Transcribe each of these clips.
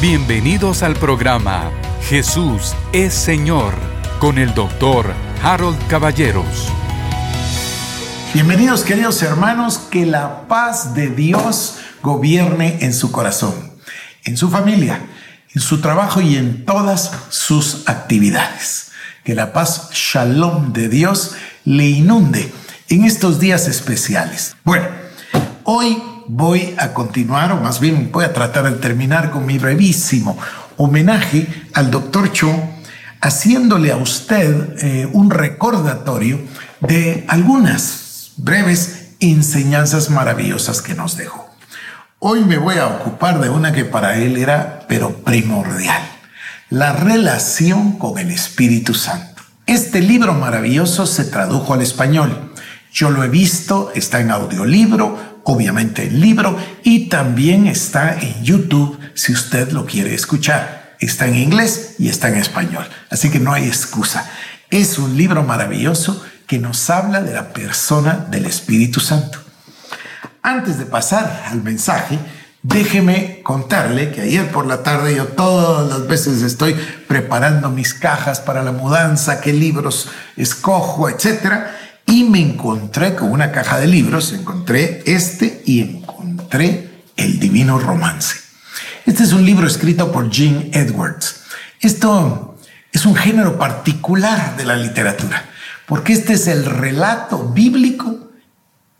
Bienvenidos al programa Jesús es Señor con el doctor Harold Caballeros. Bienvenidos queridos hermanos, que la paz de Dios gobierne en su corazón, en su familia, en su trabajo y en todas sus actividades. Que la paz shalom de Dios le inunde en estos días especiales. Bueno, hoy voy a continuar, o más bien voy a tratar de terminar con mi brevísimo homenaje al doctor Cho, haciéndole a usted eh, un recordatorio de algunas breves enseñanzas maravillosas que nos dejó. Hoy me voy a ocupar de una que para él era, pero primordial, la relación con el Espíritu Santo. Este libro maravilloso se tradujo al español. Yo lo he visto, está en audiolibro, obviamente el libro y también está en YouTube si usted lo quiere escuchar. Está en inglés y está en español, así que no hay excusa. Es un libro maravilloso que nos habla de la persona del Espíritu Santo. Antes de pasar al mensaje, déjeme contarle que ayer por la tarde yo todas las veces estoy preparando mis cajas para la mudanza, qué libros escojo, etcétera y me encontré con una caja de libros, encontré este y encontré El Divino Romance. Este es un libro escrito por Jean Edwards. Esto es un género particular de la literatura, porque este es el relato bíblico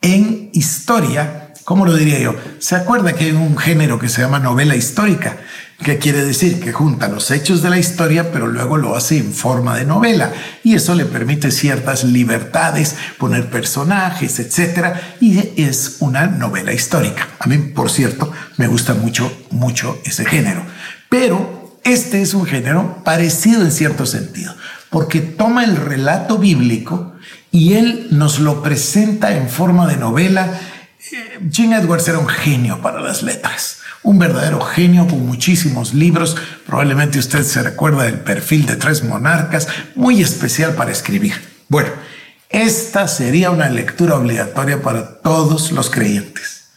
en historia ¿Cómo lo diría yo? ¿Se acuerda que hay un género que se llama novela histórica? ¿Qué quiere decir? Que junta los hechos de la historia, pero luego lo hace en forma de novela. Y eso le permite ciertas libertades, poner personajes, etc. Y es una novela histórica. A mí, por cierto, me gusta mucho, mucho ese género. Pero este es un género parecido en cierto sentido, porque toma el relato bíblico y él nos lo presenta en forma de novela Jim Edwards era un genio para las letras, un verdadero genio con muchísimos libros. Probablemente usted se recuerda del perfil de tres monarcas, muy especial para escribir. Bueno, esta sería una lectura obligatoria para todos los creyentes.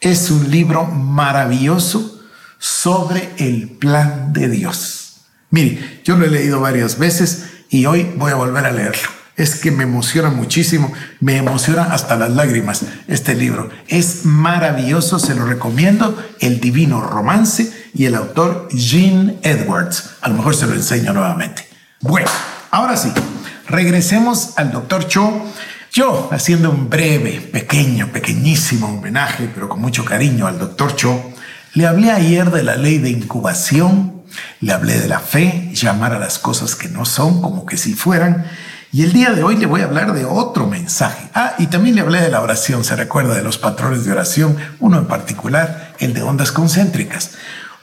Es un libro maravilloso sobre el plan de Dios. Mire, yo lo he leído varias veces y hoy voy a volver a leerlo es que me emociona muchísimo, me emociona hasta las lágrimas este libro. Es maravilloso, se lo recomiendo, El Divino Romance y el autor Gene Edwards. A lo mejor se lo enseño nuevamente. Bueno, ahora sí, regresemos al doctor Cho. Yo, haciendo un breve, pequeño, pequeñísimo homenaje, pero con mucho cariño al doctor Cho, le hablé ayer de la ley de incubación, le hablé de la fe, llamar a las cosas que no son como que si fueran, y el día de hoy le voy a hablar de otro mensaje. Ah, y también le hablé de la oración, se recuerda de los patrones de oración, uno en particular, el de ondas concéntricas.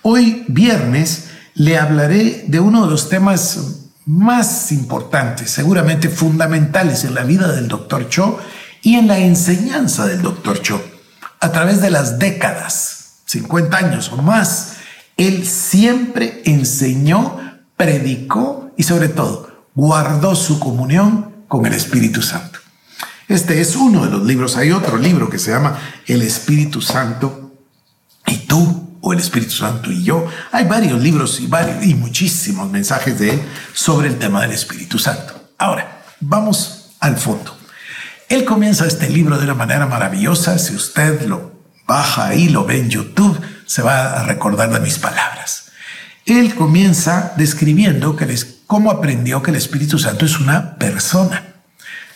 Hoy, viernes, le hablaré de uno de los temas más importantes, seguramente fundamentales en la vida del doctor Cho y en la enseñanza del doctor Cho. A través de las décadas, 50 años o más, él siempre enseñó, predicó y sobre todo guardó su comunión con el Espíritu Santo. Este es uno de los libros. Hay otro libro que se llama El Espíritu Santo y tú, o el Espíritu Santo y yo. Hay varios libros y, varios, y muchísimos mensajes de él sobre el tema del Espíritu Santo. Ahora, vamos al fondo. Él comienza este libro de una manera maravillosa. Si usted lo baja y lo ve en YouTube, se va a recordar de mis palabras. Él comienza describiendo que les cómo aprendió que el Espíritu Santo es una persona.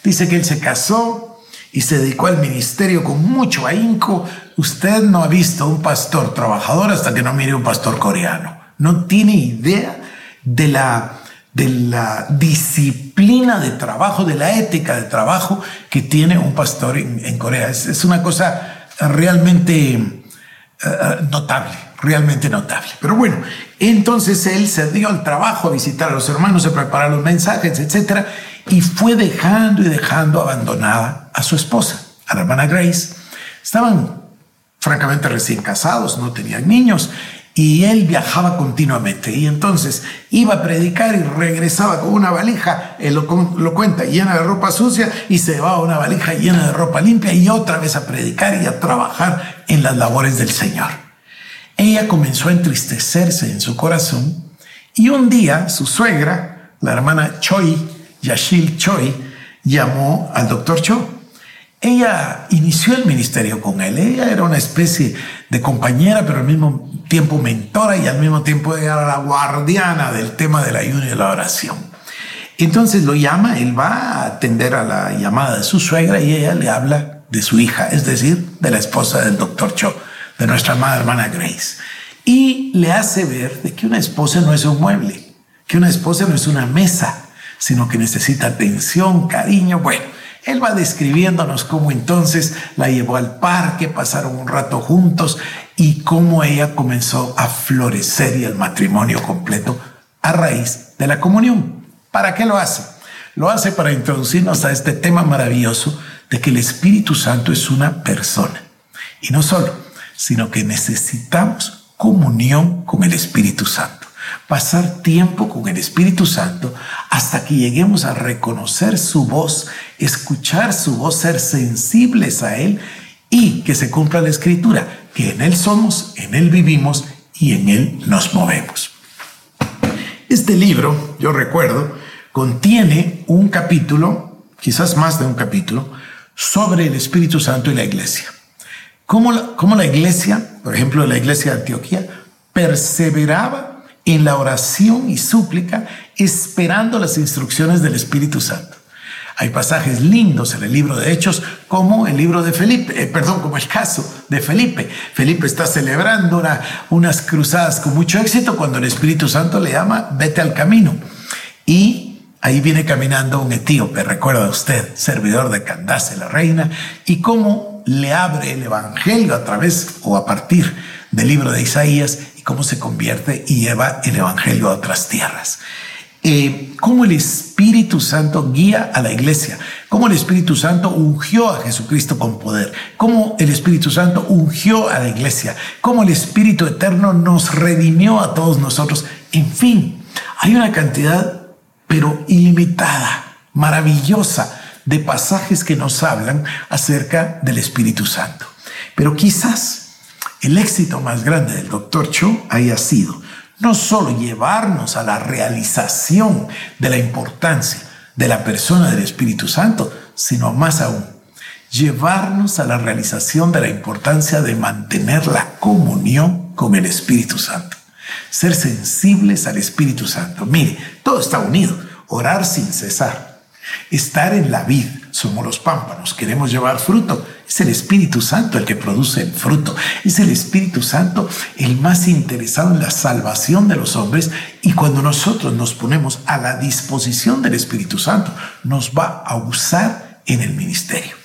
Dice que él se casó y se dedicó al ministerio con mucho ahínco. Usted no ha visto un pastor trabajador hasta que no mire un pastor coreano. No tiene idea de la, de la disciplina de trabajo, de la ética de trabajo que tiene un pastor en, Corea. Es, una cosa realmente eh, notable realmente notable. Pero bueno, entonces él se dio al trabajo a visitar a los hermanos, a preparar los mensajes, etc. Y fue dejando y dejando abandonada a su esposa, a la hermana Grace. Estaban francamente recién casados, no tenían niños. Y él viajaba continuamente y entonces iba a predicar y regresaba con una valija, él lo, lo cuenta, llena de ropa sucia y se llevaba una valija llena de ropa limpia y otra vez a predicar y a trabajar en las labores del Señor. Ella comenzó a entristecerse en su corazón y un día su suegra, la hermana Choi, Yashil Choi, llamó al doctor Cho. Ella inició el ministerio con él. Ella era una especie de compañera, pero al mismo tiempo mentora y al mismo tiempo era la guardiana del tema del ayuno y la oración. Entonces lo llama, él va a atender a la llamada de su suegra y ella le habla de su hija, es decir, de la esposa del doctor Cho, de nuestra amada hermana Grace. Y le hace ver de que una esposa no es un mueble, que una esposa no es una mesa, sino que necesita atención, cariño. Bueno, él va describiéndonos cómo entonces la llevó al parque, pasaron un rato juntos y cómo ella comenzó a florecer y el matrimonio completo a raíz de la comunión. ¿Para qué lo hace? Lo hace para introducirnos a este tema maravilloso de que el Espíritu Santo es una persona. Y no solo, sino que necesitamos comunión con el Espíritu Santo. Pasar tiempo con el Espíritu Santo hasta que lleguemos a reconocer su voz, escuchar su voz, ser sensibles a Él y que se cumpla la escritura, que en Él somos, en Él vivimos y en Él nos movemos. Este libro, yo recuerdo, contiene un capítulo, quizás más de un capítulo, sobre el Espíritu Santo y la iglesia. Cómo la, iglesia, por ejemplo, la iglesia de Antioquía, perseveraba en la oración y súplica esperando las instrucciones del Espíritu Santo. Hay pasajes lindos en el libro de Hechos, como el libro de Felipe, eh, perdón, como el caso de Felipe. Felipe está celebrando unas cruzadas con mucho éxito cuando el Espíritu Santo le llama, vete al camino. Y ahí viene caminando un etíope, recuerda usted, servidor de Candace, la reina, y cómo le abre el Evangelio a través o a partir del libro de Isaías y cómo se convierte y lleva el Evangelio a otras tierras. Eh, cómo el Espíritu Santo guía a la iglesia, cómo el Espíritu Santo ungió a Jesucristo con poder, cómo el Espíritu Santo ungió a la iglesia, cómo el Espíritu Eterno nos redimió a todos nosotros. En fin, hay una cantidad, pero ilimitada, maravillosa, de pasajes que nos hablan acerca del Espíritu Santo. Pero quizás el éxito más grande del doctor Cho haya sido no solo llevarnos a la realización de la importancia de la persona del Espíritu Santo, sino más aún, llevarnos a la realización de la importancia de mantener la comunión con el Espíritu Santo. Ser sensibles al Espíritu Santo. Mire, todo está unido. Orar sin cesar. Estar en la vid. Somos los pámpanos. Queremos llevar fruto es el Espíritu Santo el que produce el fruto. Es el Espíritu Santo el más interesado en la salvación de los hombres. Y cuando nosotros nos ponemos a la disposición del Espíritu Santo, nos va a usar en el ministerio.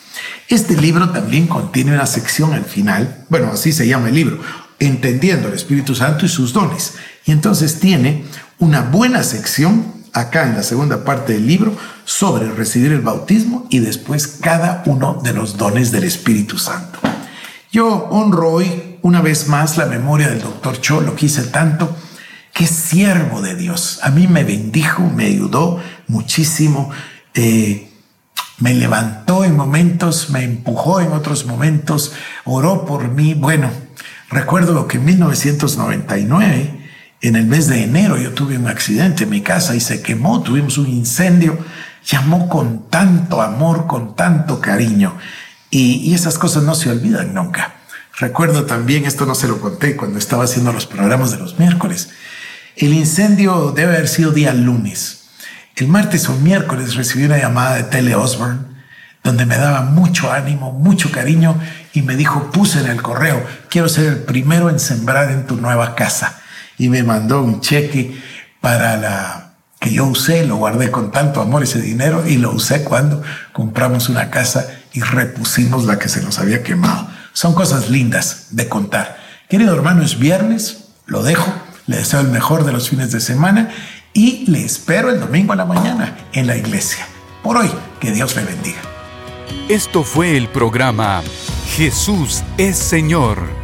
Este libro también contiene una sección al final, bueno, así se llama el libro, entendiendo el Espíritu Santo y sus dones. Y entonces tiene una buena sección acá en la segunda parte del libro sobre recibir el bautismo y después cada uno de los dones del Espíritu Santo. Yo honro hoy una vez más la memoria del doctor Cho, lo quise tanto, que siervo de Dios. A mí me bendijo, me ayudó muchísimo, eh, me levantó en momentos, me empujó en otros momentos, oró por mí. Bueno, recuerdo que en 1999 en el mes de enero yo tuve un accidente en mi casa y se quemó, tuvimos un incendio. Llamó con tanto amor, con tanto cariño. Y, esas cosas no se olvidan nunca. Recuerdo también, esto no se lo conté cuando estaba haciendo los programas de los miércoles. El incendio debe haber sido día lunes. El martes o miércoles recibí una llamada de Tele Osborne donde me daba mucho ánimo, mucho cariño y me dijo, puse en el correo, quiero ser el primero en sembrar en tu nueva casa y me mandó un cheque para la que yo usé, lo guardé con tanto amor ese dinero y lo usé cuando compramos una casa y repusimos la que se nos había quemado. Son cosas lindas de contar. Querido hermano, es viernes, lo dejo, le deseo el mejor de los fines de semana y le espero el domingo a la mañana en la iglesia. Por hoy, que Dios le bendiga. Esto fue el programa Jesús es Señor